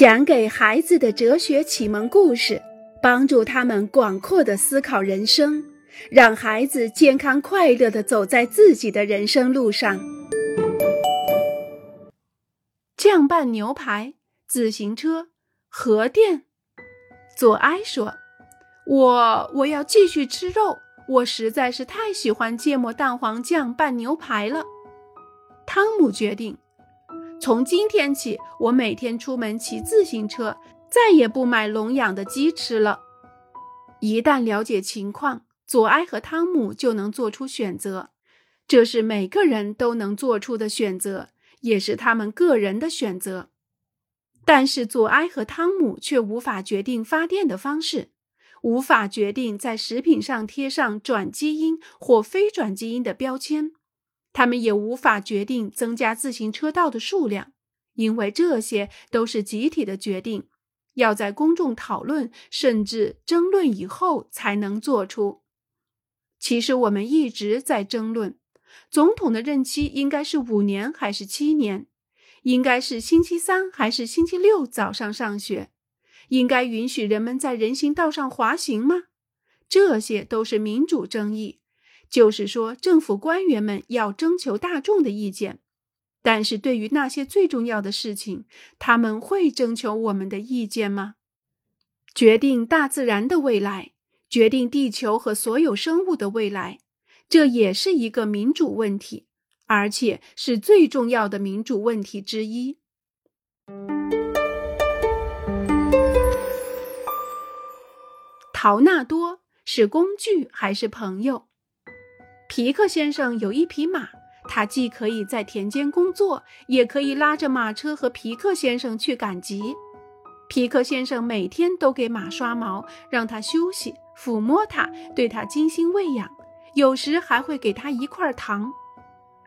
讲给孩子的哲学启蒙故事，帮助他们广阔的思考人生，让孩子健康快乐的走在自己的人生路上。酱拌牛排、自行车、核电。左埃说：“我我要继续吃肉，我实在是太喜欢芥末蛋黄酱拌牛排了。”汤姆决定。从今天起，我每天出门骑自行车，再也不买笼养的鸡吃了。一旦了解情况，左埃和汤姆就能做出选择。这是每个人都能做出的选择，也是他们个人的选择。但是左埃和汤姆却无法决定发电的方式，无法决定在食品上贴上转基因或非转基因的标签。他们也无法决定增加自行车道的数量，因为这些都是集体的决定，要在公众讨论甚至争论以后才能做出。其实我们一直在争论，总统的任期应该是五年还是七年？应该是星期三还是星期六早上上学？应该允许人们在人行道上滑行吗？这些都是民主争议。就是说，政府官员们要征求大众的意见，但是对于那些最重要的事情，他们会征求我们的意见吗？决定大自然的未来，决定地球和所有生物的未来，这也是一个民主问题，而且是最重要的民主问题之一。陶纳多是工具还是朋友？皮克先生有一匹马，他既可以在田间工作，也可以拉着马车和皮克先生去赶集。皮克先生每天都给马刷毛，让它休息，抚摸它，对它精心喂养，有时还会给它一块糖。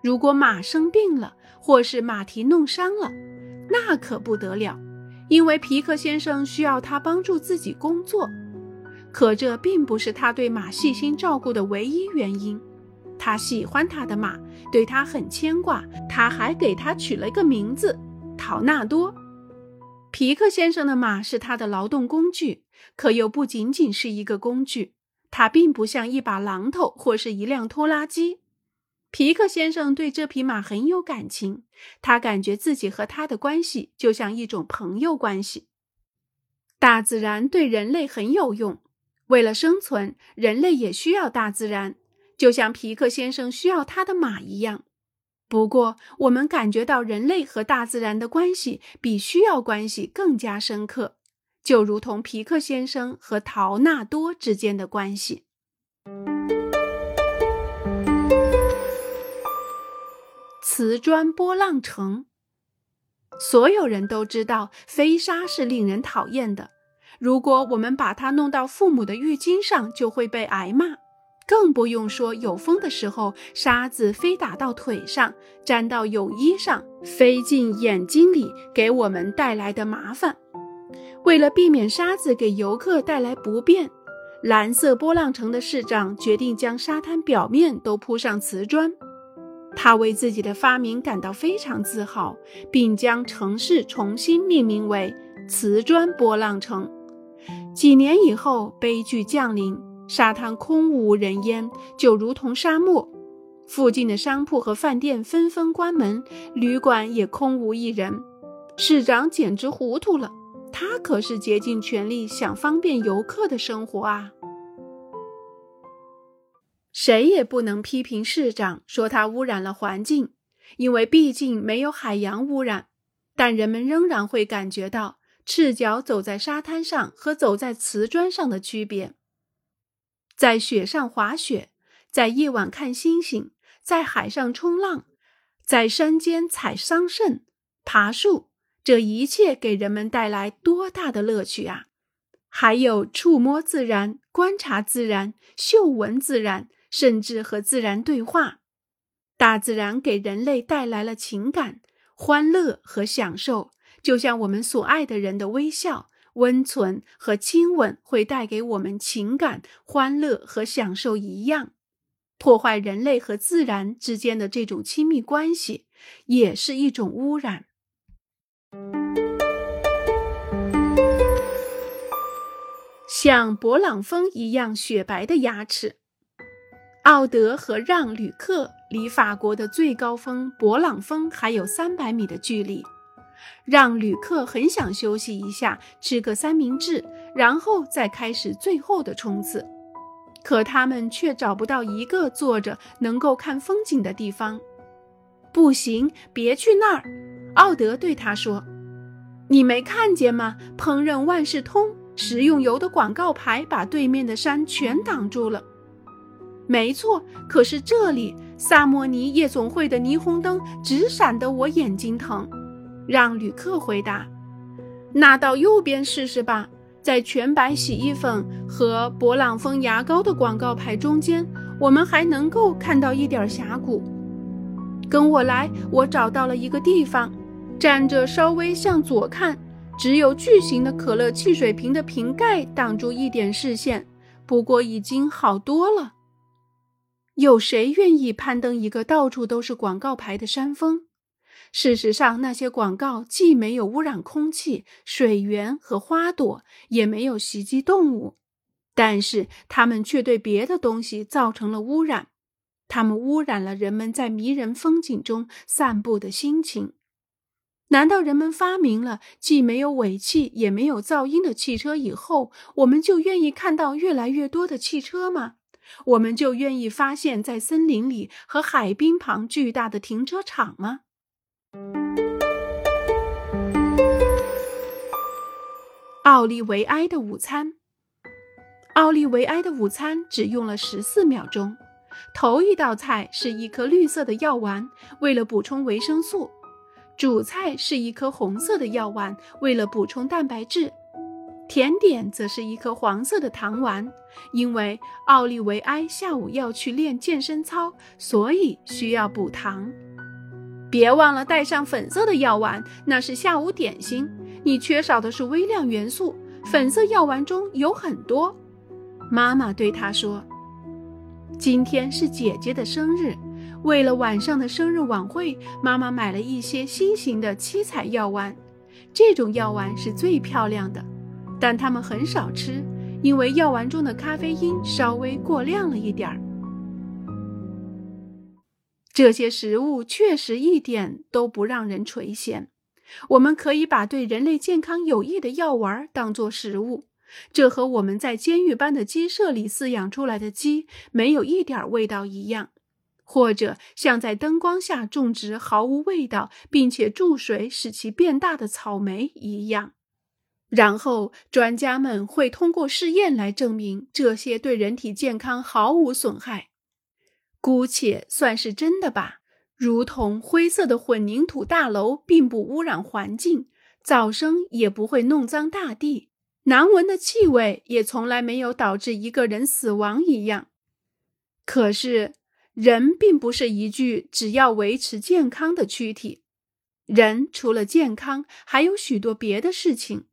如果马生病了，或是马蹄弄伤了，那可不得了，因为皮克先生需要它帮助自己工作。可这并不是他对马细心照顾的唯一原因。他喜欢他的马，对他很牵挂。他还给他取了一个名字——陶纳多。皮克先生的马是他的劳动工具，可又不仅仅是一个工具。它并不像一把榔头或是一辆拖拉机。皮克先生对这匹马很有感情，他感觉自己和他的关系就像一种朋友关系。大自然对人类很有用，为了生存，人类也需要大自然。就像皮克先生需要他的马一样，不过我们感觉到人类和大自然的关系比需要关系更加深刻，就如同皮克先生和陶纳多之间的关系。瓷砖波浪城，所有人都知道飞沙是令人讨厌的，如果我们把它弄到父母的浴巾上，就会被挨骂。更不用说有风的时候，沙子飞打到腿上，粘到泳衣上，飞进眼睛里，给我们带来的麻烦。为了避免沙子给游客带来不便，蓝色波浪城的市长决定将沙滩表面都铺上瓷砖。他为自己的发明感到非常自豪，并将城市重新命名为瓷砖波浪城。几年以后，悲剧降临。沙滩空无人烟，就如同沙漠。附近的商铺和饭店纷纷关门，旅馆也空无一人。市长简直糊涂了，他可是竭尽全力想方便游客的生活啊！谁也不能批评市长，说他污染了环境，因为毕竟没有海洋污染。但人们仍然会感觉到赤脚走在沙滩上和走在瓷砖上的区别。在雪上滑雪，在夜晚看星星，在海上冲浪，在山间采桑葚、爬树，这一切给人们带来多大的乐趣啊！还有触摸自然、观察自然、嗅闻自然，甚至和自然对话。大自然给人类带来了情感、欢乐和享受，就像我们所爱的人的微笑。温存和亲吻会带给我们情感、欢乐和享受一样，破坏人类和自然之间的这种亲密关系，也是一种污染。像勃朗峰一样雪白的牙齿，奥德和让·吕克离法国的最高峰勃朗峰还有三百米的距离。让·旅客很想休息一下，吃个三明治，然后再开始最后的冲刺。可他们却找不到一个坐着能够看风景的地方。不行，别去那儿！奥德对他说：“你没看见吗？烹饪万事通食用油的广告牌把对面的山全挡住了。”没错，可是这里萨莫尼夜总会的霓虹灯直闪得我眼睛疼。让旅客回答：“那到右边试试吧，在全白洗衣粉和勃朗峰牙膏的广告牌中间，我们还能够看到一点峡谷。跟我来，我找到了一个地方，站着稍微向左看，只有巨型的可乐汽水瓶的瓶盖挡住一点视线，不过已经好多了。”有谁愿意攀登一个到处都是广告牌的山峰？事实上，那些广告既没有污染空气、水源和花朵，也没有袭击动物，但是它们却对别的东西造成了污染。它们污染了人们在迷人风景中散步的心情。难道人们发明了既没有尾气也没有噪音的汽车以后，我们就愿意看到越来越多的汽车吗？我们就愿意发现，在森林里和海滨旁巨大的停车场吗？奥利维埃的午餐。奥利维埃的午餐只用了十四秒钟。头一道菜是一颗绿色的药丸，为了补充维生素；主菜是一颗红色的药丸，为了补充蛋白质。甜点则是一颗黄色的糖丸，因为奥利维埃下午要去练健身操，所以需要补糖。别忘了带上粉色的药丸，那是下午点心。你缺少的是微量元素，粉色药丸中有很多。妈妈对他说：“今天是姐姐的生日，为了晚上的生日晚会，妈妈买了一些新型的七彩药丸。这种药丸是最漂亮的。”但它们很少吃，因为药丸中的咖啡因稍微过量了一点儿。这些食物确实一点都不让人垂涎。我们可以把对人类健康有益的药丸当做食物，这和我们在监狱般的鸡舍里饲养出来的鸡没有一点味道一样，或者像在灯光下种植毫无味道并且注水使其变大的草莓一样。然后，专家们会通过试验来证明这些对人体健康毫无损害。姑且算是真的吧。如同灰色的混凝土大楼并不污染环境，噪声也不会弄脏大地，难闻的气味也从来没有导致一个人死亡一样。可是，人并不是一具只要维持健康的躯体。人除了健康，还有许多别的事情。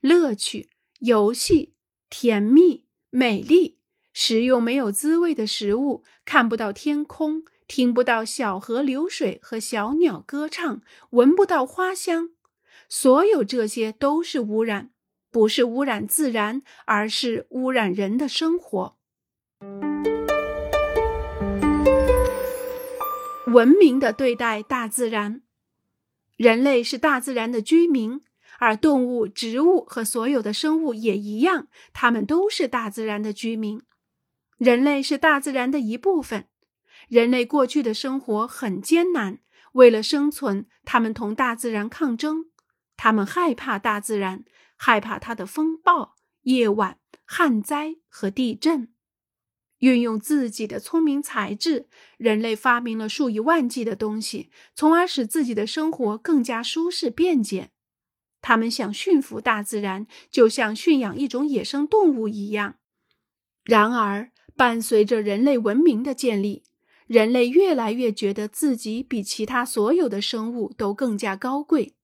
乐趣、游戏、甜蜜、美丽，食用没有滋味的食物，看不到天空，听不到小河流水和小鸟歌唱，闻不到花香，所有这些都是污染，不是污染自然，而是污染人的生活。文明的对待大自然，人类是大自然的居民。而动物、植物和所有的生物也一样，它们都是大自然的居民。人类是大自然的一部分。人类过去的生活很艰难，为了生存，他们同大自然抗争。他们害怕大自然，害怕它的风暴、夜晚、旱灾和地震。运用自己的聪明才智，人类发明了数以万计的东西，从而使自己的生活更加舒适便捷。他们想驯服大自然，就像驯养一种野生动物一样。然而，伴随着人类文明的建立，人类越来越觉得自己比其他所有的生物都更加高贵。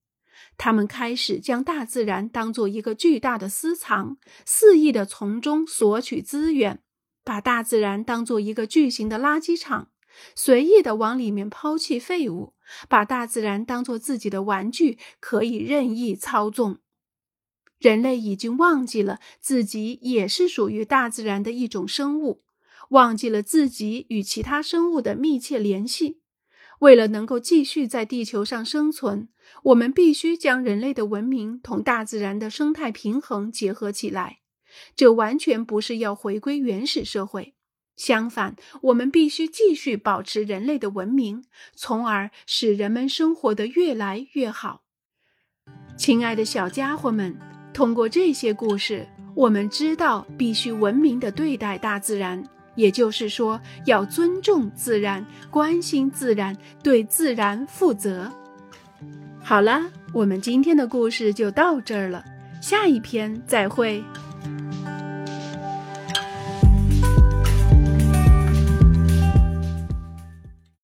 他们开始将大自然当做一个巨大的私藏，肆意地从中索取资源，把大自然当做一个巨型的垃圾场。随意的往里面抛弃废物，把大自然当做自己的玩具，可以任意操纵。人类已经忘记了自己也是属于大自然的一种生物，忘记了自己与其他生物的密切联系。为了能够继续在地球上生存，我们必须将人类的文明同大自然的生态平衡结合起来。这完全不是要回归原始社会，相反，我们必须继续保持人类的文明，从而使人们生活得越来越好。亲爱的小家伙们，通过这些故事，我们知道必须文明地对待大自然。也就是说，要尊重自然，关心自然，对自然负责。好了，我们今天的故事就到这儿了，下一篇再会。